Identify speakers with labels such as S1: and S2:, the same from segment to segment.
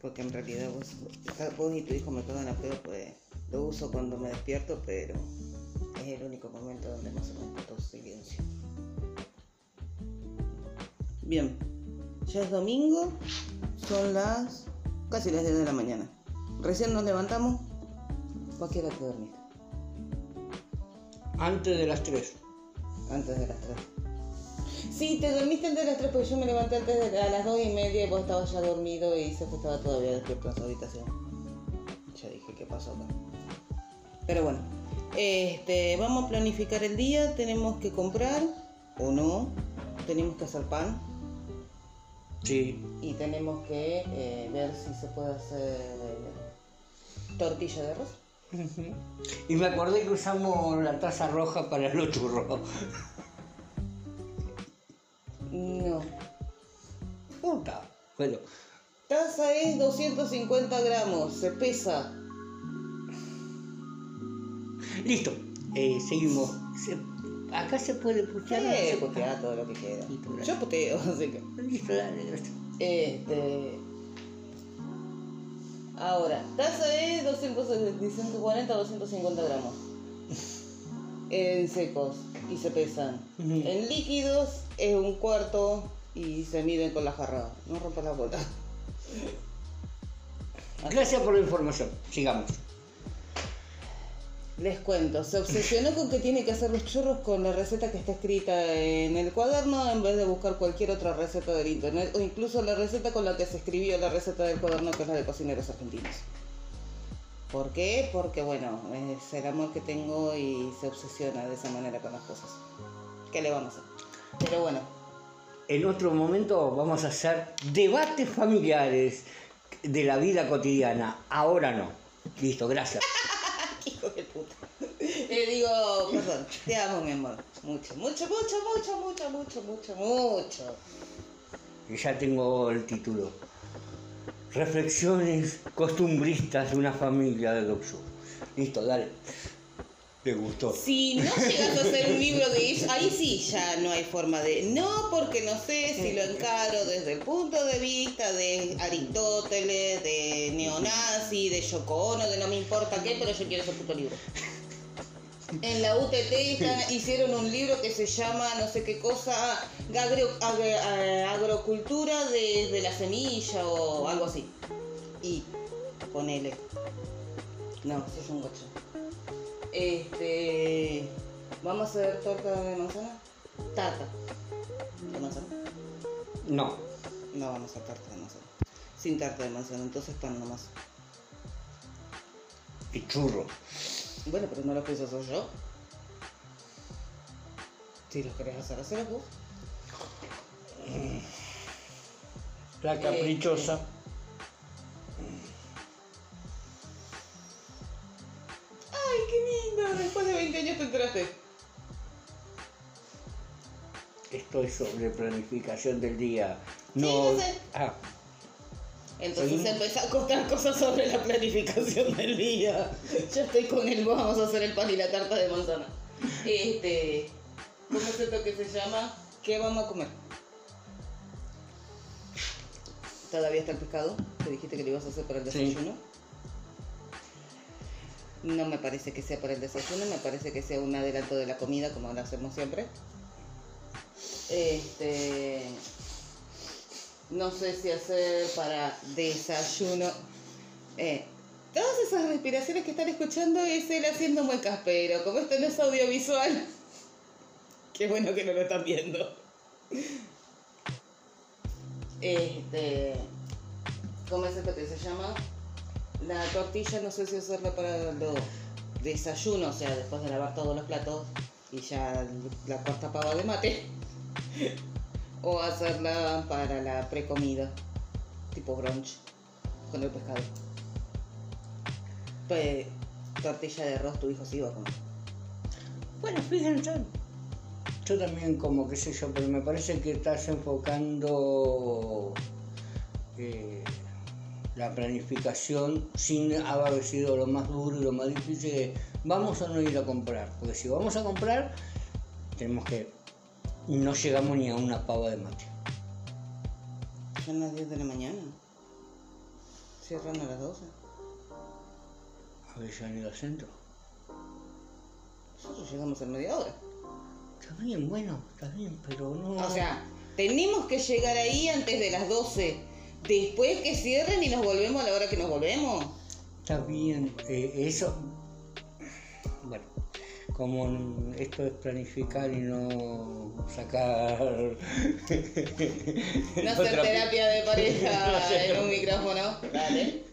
S1: Porque en realidad vos, vos y tu hijo me cagan a pedo, pues lo uso cuando me despierto, pero es el único momento donde más o menos todo silencio. Bien, ya es domingo, son las casi las 10 de la mañana. Recién nos levantamos, ¿para qué hora te dormiste?
S2: Antes de las 3.
S1: Antes de las 3. Sí, te dormiste antes de las 3 porque yo me levanté antes de a las 2 y media y vos estabas ya dormido y se estaba todavía despierto en su habitación. Ya dije qué pasó acá. Pero bueno, este, vamos a planificar el día, tenemos que comprar o no, tenemos que hacer pan
S2: Sí.
S1: y tenemos que eh, ver si se puede hacer tortilla de arroz.
S2: Y me acordé que usamos la taza roja para los churros.
S1: No.
S2: Puta. Bueno,
S1: Taza es 250 gramos, se pesa.
S2: listo. Eh, seguimos. Se- acá se puede putear.
S1: Sí,
S2: se
S1: putea todo lo que queda.
S2: Listo.
S1: Yo puteo, así que.
S2: Listo, dale, gracias.
S1: Este. Ahora, taza es 200, 140 a 250 gramos. En secos y se pesan. En líquidos es un cuarto y se miden con la jarra. No rompas la bola.
S2: Gracias por la información. Sigamos.
S1: Les cuento, se obsesionó con que tiene que hacer los churros con la receta que está escrita en el cuaderno en vez de buscar cualquier otra receta del internet o incluso la receta con la que se escribió la receta del cuaderno que es la de cocineros argentinos. ¿Por qué? Porque bueno, es el amor que tengo y se obsesiona de esa manera con las cosas. ¿Qué le vamos a hacer? Pero bueno,
S2: En otro momento vamos a hacer debates familiares de la vida cotidiana. Ahora no. Listo, gracias.
S1: hijo de puta. Le digo, perdón, te amo mi amor. Mucho, mucho, mucho, mucho, mucho, mucho, mucho, mucho.
S2: Y ya tengo el título. Reflexiones costumbristas de una familia de Doxu. Listo, dale. ¿Te gustó?
S1: Si no llegas a hacer un libro de ellos, ahí sí ya no hay forma de. No, porque no sé si lo encaro desde el punto de vista de Aristóteles, de neonazi, de Yoko Ono, de no me importa qué, pero yo quiero ese puto libro. En la UTT hicieron un libro que se llama no sé qué cosa, agro- ag- eh, agrocultura desde la semilla o algo así. Y ponele. No, eso es un gocho. Este. ¿Vamos a hacer torta de manzana? Tarta. ¿De manzana?
S2: No.
S1: No vamos a hacer tarta de manzana. Sin tarta de manzana, entonces pan nomás.
S2: Y churro.
S1: Bueno, pero no lo pienso hacer yo. Si los querés hacer, hacerlos vos.
S2: La caprichosa.
S1: ¡Ay, años te enteraste.
S2: Estoy sobre planificación del día.
S1: Sí,
S2: No.
S1: sé.
S2: Ah,
S1: Entonces
S2: Seguimos.
S1: empezó a contar cosas sobre la planificación del día. Yo estoy con él, vamos a hacer el pan y la tarta de manzana. Este. ¿Cómo es esto que se llama? ¿Qué vamos a comer? Todavía está el pescado, que dijiste que lo ibas a hacer para el
S2: Sí.
S1: No me parece que sea para el desayuno, me parece que sea un adelanto de la comida, como lo hacemos siempre. Este. No sé si hacer para desayuno. Eh, todas esas respiraciones que están escuchando es él haciendo muecas, pero como esto no es audiovisual, qué bueno que no lo están viendo. Este. ¿Cómo es esto que se llama? La tortilla no sé si hacerla para los desayunos, o sea, después de lavar todos los platos y ya la cuarta pava de mate. O hacerla para la precomida, tipo brunch, con el pescado. Pues, tortilla de arroz, tu hijo sí va a comer.
S2: Bueno, fíjense. Yo también como qué sé yo, pero me parece que estás enfocando eh, la planificación sin haber sido lo más duro y lo más difícil de vamos a no ir a comprar. Porque si vamos a comprar, tenemos que no llegamos ni a una pava de mate.
S1: Son las 10 de la mañana. Cierran a las 12.
S2: Avellaneda Centro.
S1: Nosotros llegamos en media hora.
S2: Está bien, bueno, está bien, pero no.
S1: O sea, tenemos que llegar ahí antes de las 12. Después que cierren y nos volvemos a la hora que nos volvemos.
S2: Está bien, eh, eso. Bueno, como esto es planificar y no sacar.
S1: No hacer terapia de pareja en un micrófono. Dale.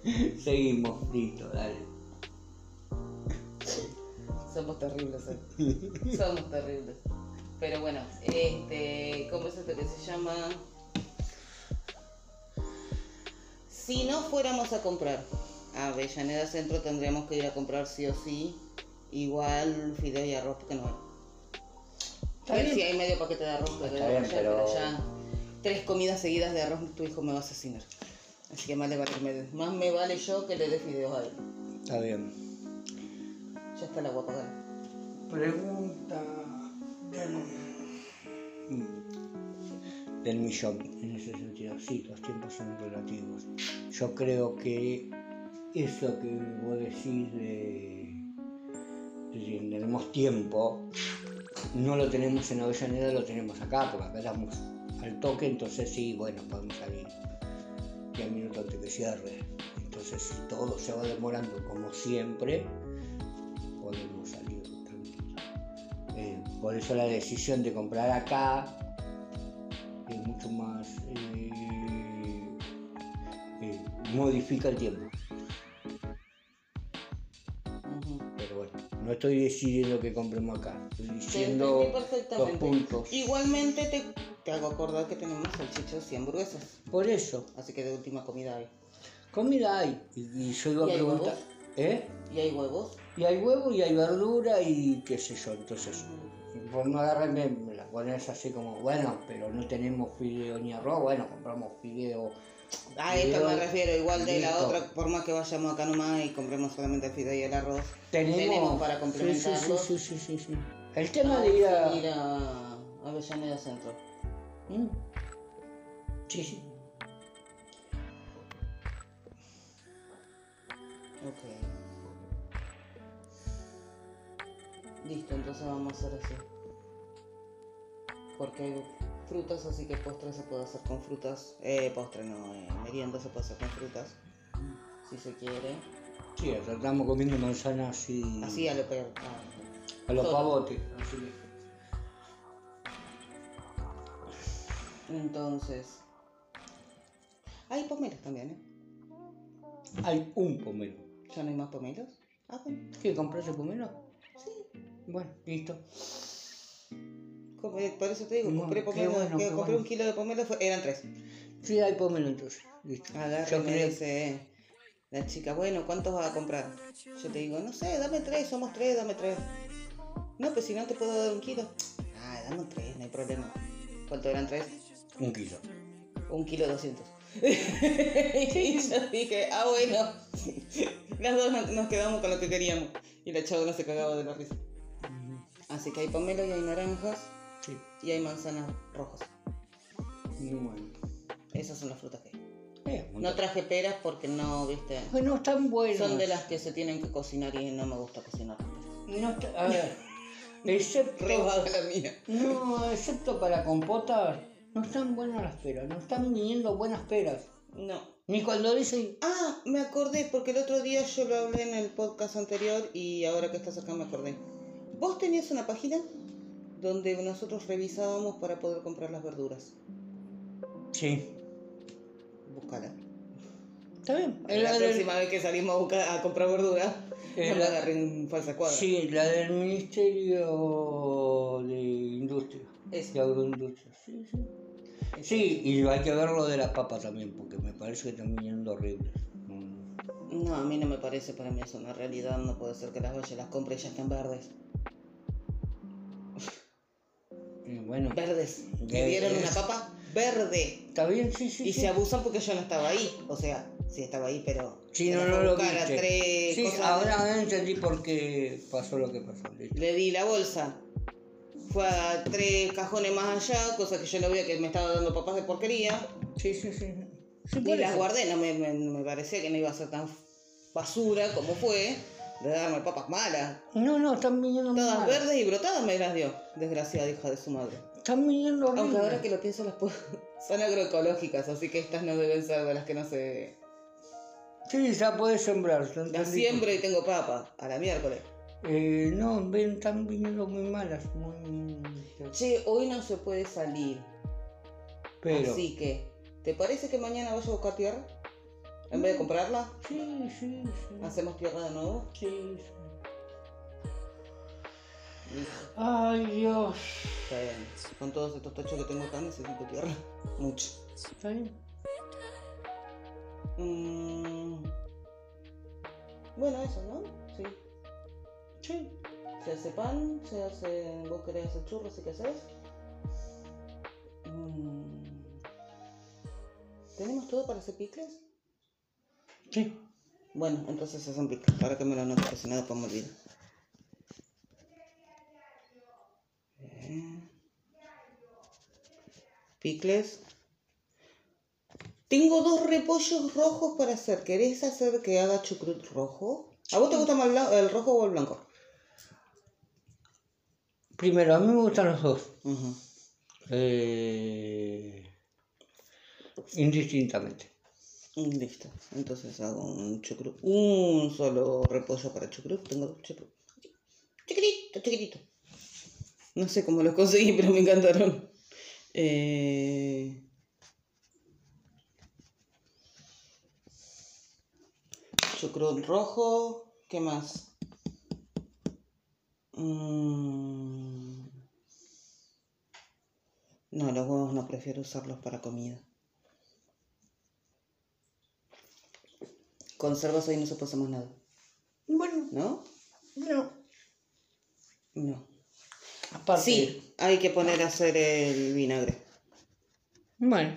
S2: Seguimos, listo, dale.
S1: Somos terribles, eh. Somos terribles. Pero bueno, este. ¿Cómo es esto que se llama? Si no fuéramos a comprar a Avellaneda Centro, tendríamos que ir a comprar sí o sí. Igual fideo y arroz, porque no hay.
S2: Está
S1: A ver
S2: bien.
S1: si hay medio paquete de arroz, pero,
S2: Está bien,
S1: ya,
S2: pero-
S1: ya tres comidas seguidas de arroz, tu hijo me va a asesinar. Así que más, le vale más me vale yo que le dé fideos a él.
S2: Está bien.
S1: Ya está el agua apagada.
S2: Pregunta del, del millón, en ese sentido. Sí, los tiempos son relativos. Yo creo que eso que vos decís de, de tenemos tiempo, no lo tenemos en Avellaneda, lo tenemos acá, porque acá estamos al toque, entonces sí, bueno, podemos salir 10 minutos antes que cierre. Entonces, si todo se va demorando como siempre, podemos salir. Eh, por eso la decisión de comprar acá mucho más... eh, eh, modifica el tiempo. Pero bueno, no estoy decidiendo que compremos acá. Estoy diciendo los puntos.
S1: Igualmente te, te hago acordar que tenemos salchichas y hamburguesas.
S2: Por eso,
S1: Así que de última comida hay.
S2: comida hay. Y, y yo iba
S1: ¿Y
S2: a preguntar...
S1: huevos?
S2: ¿Eh?
S1: Y hay huevos.
S2: Y hay huevo y hay verdura y qué sé yo. Entonces, agarras y me, me la pones así como, bueno, pero no tenemos fideo ni arroz. Bueno, compramos fideo.
S1: A esto me
S2: Fideo,
S1: refiero, igual de la otra, por más que vayamos acá nomás y compremos solamente el fideo y el arroz.
S2: Tenemos,
S1: Tenemos para complementarlo.
S2: Sí, sí, sí, sí, sí. El tema de ir a...
S1: Ir a Avellaneda Centro.
S2: Mm. Sí, sí.
S1: Ok. Listo, entonces vamos a hacer así. Porque hay frutas, así que postre se puede hacer con frutas. Eh, postre no, eh, merienda se puede hacer con frutas. Si se quiere.
S2: Sí, acá estamos comiendo manzanas y...
S1: Así a lo peor. Ah,
S2: A los
S1: Todo.
S2: pavotes. Así.
S1: Entonces. Hay pomelos también, ¿eh?
S2: Hay un pomelo.
S1: ¿Ya no hay más pomelos? Ah, bueno.
S2: ¿Qué, compraste pomelo?
S1: Sí.
S2: Bueno, listo.
S1: Eh, Por eso te digo,
S2: No,
S1: compré
S2: bueno,
S1: que
S2: qué
S1: compré
S2: bueno.
S1: un kilo de pomelos, fue- eran tres.
S2: Sí, hay pomelo entonces. Listo.
S1: Agarra y
S2: Yo
S1: me
S2: creo-
S1: dice la chica, bueno, ¿cuántos vas a comprar? Yo te digo, no sé, dame tres, somos tres, dame tres. No, pues si no te puedo dar un kilo. Ah, dame tres, no hay problema. ¿Cuánto eran tres?
S2: Un kilo.
S1: Un kilo doscientos. y yo dije, ah, bueno. Las dos nos- nos quedamos con lo que queríamos. Y la chava no se cagaba de la risa. Así que hay pomelo y hay naranjas
S2: Sí.
S1: y hay manzanas rojas.
S2: Muy bueno.
S1: Esas son las frutas que hay.
S2: Eh,
S1: No traje peras porque no, viste.
S2: Bueno, están buenos.
S1: Son de las que se tienen que cocinar y no me gusta cocinar.
S2: No A ver, excepto...
S1: La mía.
S2: No, excepto para compotas, no están buenas las peras. No están viniendo buenas peras.
S1: No.
S2: Ni cuando dicen...
S1: Ah, me acordé porque el otro día yo lo hablé en el podcast anterior y ahora que estás acá me acordé. Vos tenías una página donde nosotros revisábamos para poder comprar las verduras.
S2: Sí.
S1: Búscala.
S2: Está bien.
S1: La
S2: La del-
S1: próxima vez que salimos a, buscar, a comprar verduras,
S2: Eh,
S1: no
S2: la-
S1: falsa cuadra.
S2: Sí, la del Ministerio de Industria.
S1: Esa.
S2: De Agroindustria. Sí, sí. Sí, y hay que ver lo de las papas también, porque me parece que están viniendo horribles. Mm.
S1: No, a mí no me parece, para mí es una realidad, no puede ser que las vaya, las compre y ya estén verdes.
S2: Bueno,
S1: Verdes. Me dieron
S2: es.
S1: una papa verde.
S2: está bien, sí, sí.
S1: Y
S2: sí.
S1: se abusan porque yo no estaba ahí. O sea, sí estaba ahí, pero.
S2: Sí, no, lo
S1: a
S2: viste.
S1: tres
S2: Sí,
S1: cosas.
S2: ahora ahora entendí por qué pasó lo que pasó.
S1: Le di la bolsa. Fue a tres cajones más allá, cosa que yo no veía que me estaba dando papas de porquería.
S2: Sí, sí, sí. Sí,
S1: Y las guardé, no me, me, me parecía que no iba a ser tan basura como fue de darme papas malas.
S2: No, no, están viniendo
S1: Todas
S2: malas.
S1: verdes y brotadas me las dio, desgraciada hija de su madre.
S2: Están viniendo
S1: Aunque ahora que lo pienso, las puedo... son agroecológicas, así que estas no deben ser de las que no se...
S2: Sí, ya podés sembrar. ¿te
S1: Las siembro y tengo papas, a la miércoles.
S2: Eh, no, ven, están viniendo muy malas. Muy...
S1: Che, hoy no se puede salir,
S2: Pero.
S1: así que... ¿Te parece que mañana vaya a buscar tierra? En vez de comprarla,
S2: Sí, sí, sí.
S1: hacemos tierra de nuevo.
S2: Sí, sí. Ay, Dios.
S1: Está bien. Con todos estos tochos que tengo acá necesito tierra. Mucho.
S2: ¿Está bien?
S1: Mm. Bueno, eso, ¿no? Sí.
S2: Sí.
S1: Se hace pan, se hace. ¿Vos querés hacer churros y qué haces? Mm. ¿Tenemos todo para hacer picles?
S2: Sí.
S1: Bueno, entonces se hacen picles. Para que me lo porque si no después me olvido. Eh. Picles. Tengo dos repollos rojos para hacer. ¿Querés hacer que haga chucrut rojo? ¿A vos te gusta más el rojo o el blanco?
S2: Primero, a mí me gustan los dos. Eh, indistintamente.
S1: Listo. Entonces hago un chucrut. Un solo repollo para chucrut. Tengo dos chucrut. Chiquitito, chiquitito. No sé cómo los conseguí, pero me encantaron. Eh... Chucrut rojo. ¿Qué más? Mm. No, los huevos no prefiero usarlos para comida. Conservas ahí no se puede hacer más nada.
S2: Bueno,
S1: ¿No?
S2: no.
S1: No.
S2: Aparte.
S1: Sí, hay que poner a hacer el vinagre.
S2: Bueno,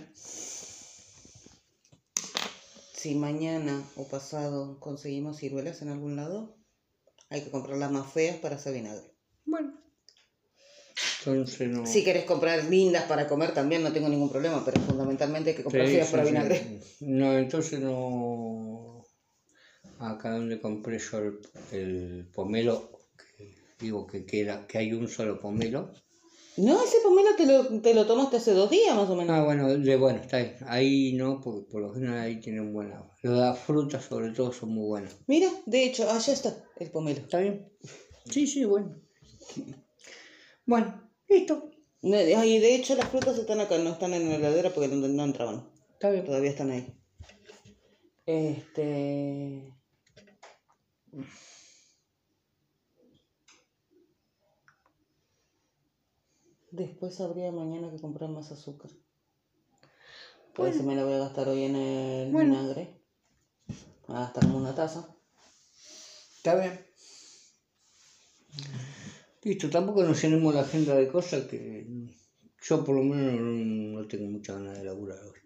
S1: Si mañana o pasado conseguimos ciruelas en algún lado, hay que comprar las más feas para hacer vinagre.
S2: bueno. Entonces no.
S1: Si querés comprar lindas para comer también no tengo ningún problema, pero fundamentalmente hay que comprar
S2: Sí,
S1: feas
S2: sí,
S1: para
S2: sí.
S1: vinagre.
S2: No, entonces no. Acá donde compré yo el, el pomelo, que digo que queda, que hay un solo pomelo.
S1: No, ese pomelo te lo, te lo tomaste hace dos días más o menos.
S2: Ah, bueno, de, bueno, está bien. Ahí no, porque por lo general ahí tienen buena. Las frutas sobre todo son muy buenas.
S1: Mira, de hecho, allá está el pomelo.
S2: ¿Está bien? Sí, sí, bueno. Bueno, listo.
S1: Ay, de hecho las frutas están acá, no están en la heladera porque no, no entraban.
S2: Está bien.
S1: Todavía están ahí. Este. Después habría mañana que comprar más azúcar. Por eso me la voy a gastar hoy en el
S2: Bueno.
S1: vinagre. Va a gastar como una taza.
S2: Está bien. Listo, tampoco nos llenemos la agenda de cosas que yo por lo menos no, no tengo mucha ganas de laburar hoy.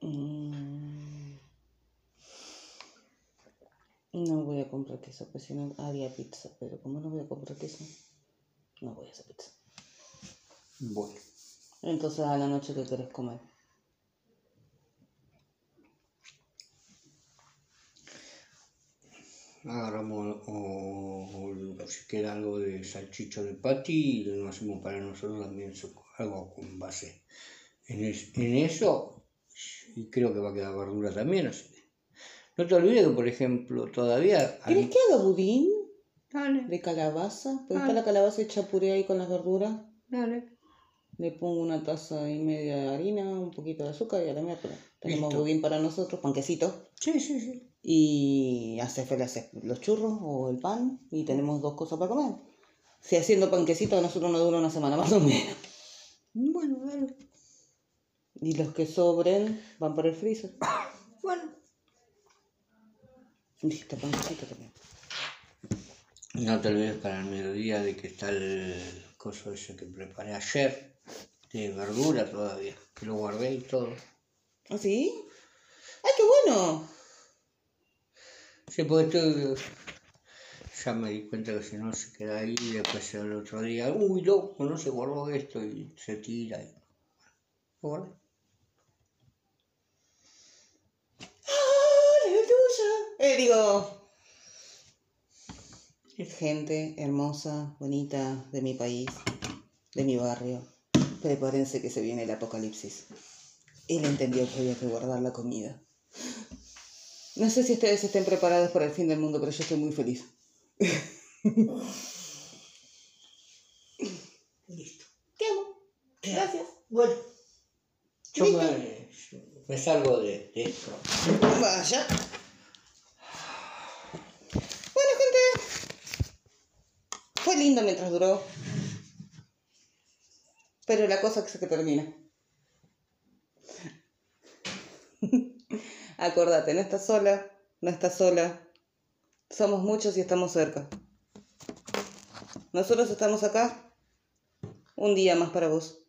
S1: No voy a comprar queso, pues si no haría pizza. Pero como no voy a comprar queso, no voy a hacer pizza.
S2: Bueno,
S1: Entonces a la noche, ¿qué querés comer?
S2: agarramos o, o si queda algo de salchicho de pati y lo hacemos para nosotros también algo con base en, es- en eso y creo que va a quedar verdura también. Así que no te olvides que, por ejemplo, todavía... hay-
S1: ¿Querés que haga budín
S2: Dale,
S1: de calabaza? Porque está la calabaza hecha puré ahí con las verduras.
S2: dale.
S1: Le pongo una taza y media de harina, un poquito de azúcar y a la miércoles. Tenemos
S2: Listo.
S1: budín para nosotros, panquecito.
S2: Sí, sí, sí.
S1: Y hace haces los churros o el pan y tenemos dos cosas para comer. Si haciendo panquecito a nosotros nos dura una semana más o menos.
S2: Bueno, dale.
S1: Y los que sobren van para el freezer.
S2: Bueno.
S1: Listo, panquecito también.
S2: No te olvides para el mediodía de que está el coso ese que preparé ayer, de verdura todavía, que lo guardé y todo.
S1: ¿Ah, sí? ¡Ay, qué bueno!
S2: Sí, porque estoy- ya me di cuenta que si no se queda ahí, después el otro día, uy, loco, no se guardó esto y se tira. Y... ¿Lo guardé?
S1: Eh, digo, gente hermosa, bonita de mi país, de mi barrio, prepárense que se viene el apocalipsis. Él entendió que había que guardar la comida. No sé si ustedes estén preparados para el fin del mundo, pero yo estoy muy feliz.
S2: Listo.
S1: ¿Qué hago? Gracias.
S2: Bueno, yo me salgo de, de esto.
S1: Vaya. Bueno, gente. Fue mientras duró. Pero la cosa que se termina. Acordate, no estás sola, no estás sola. Somos muchos y estamos cerca. Nosotros estamos acá. Un día más para vos.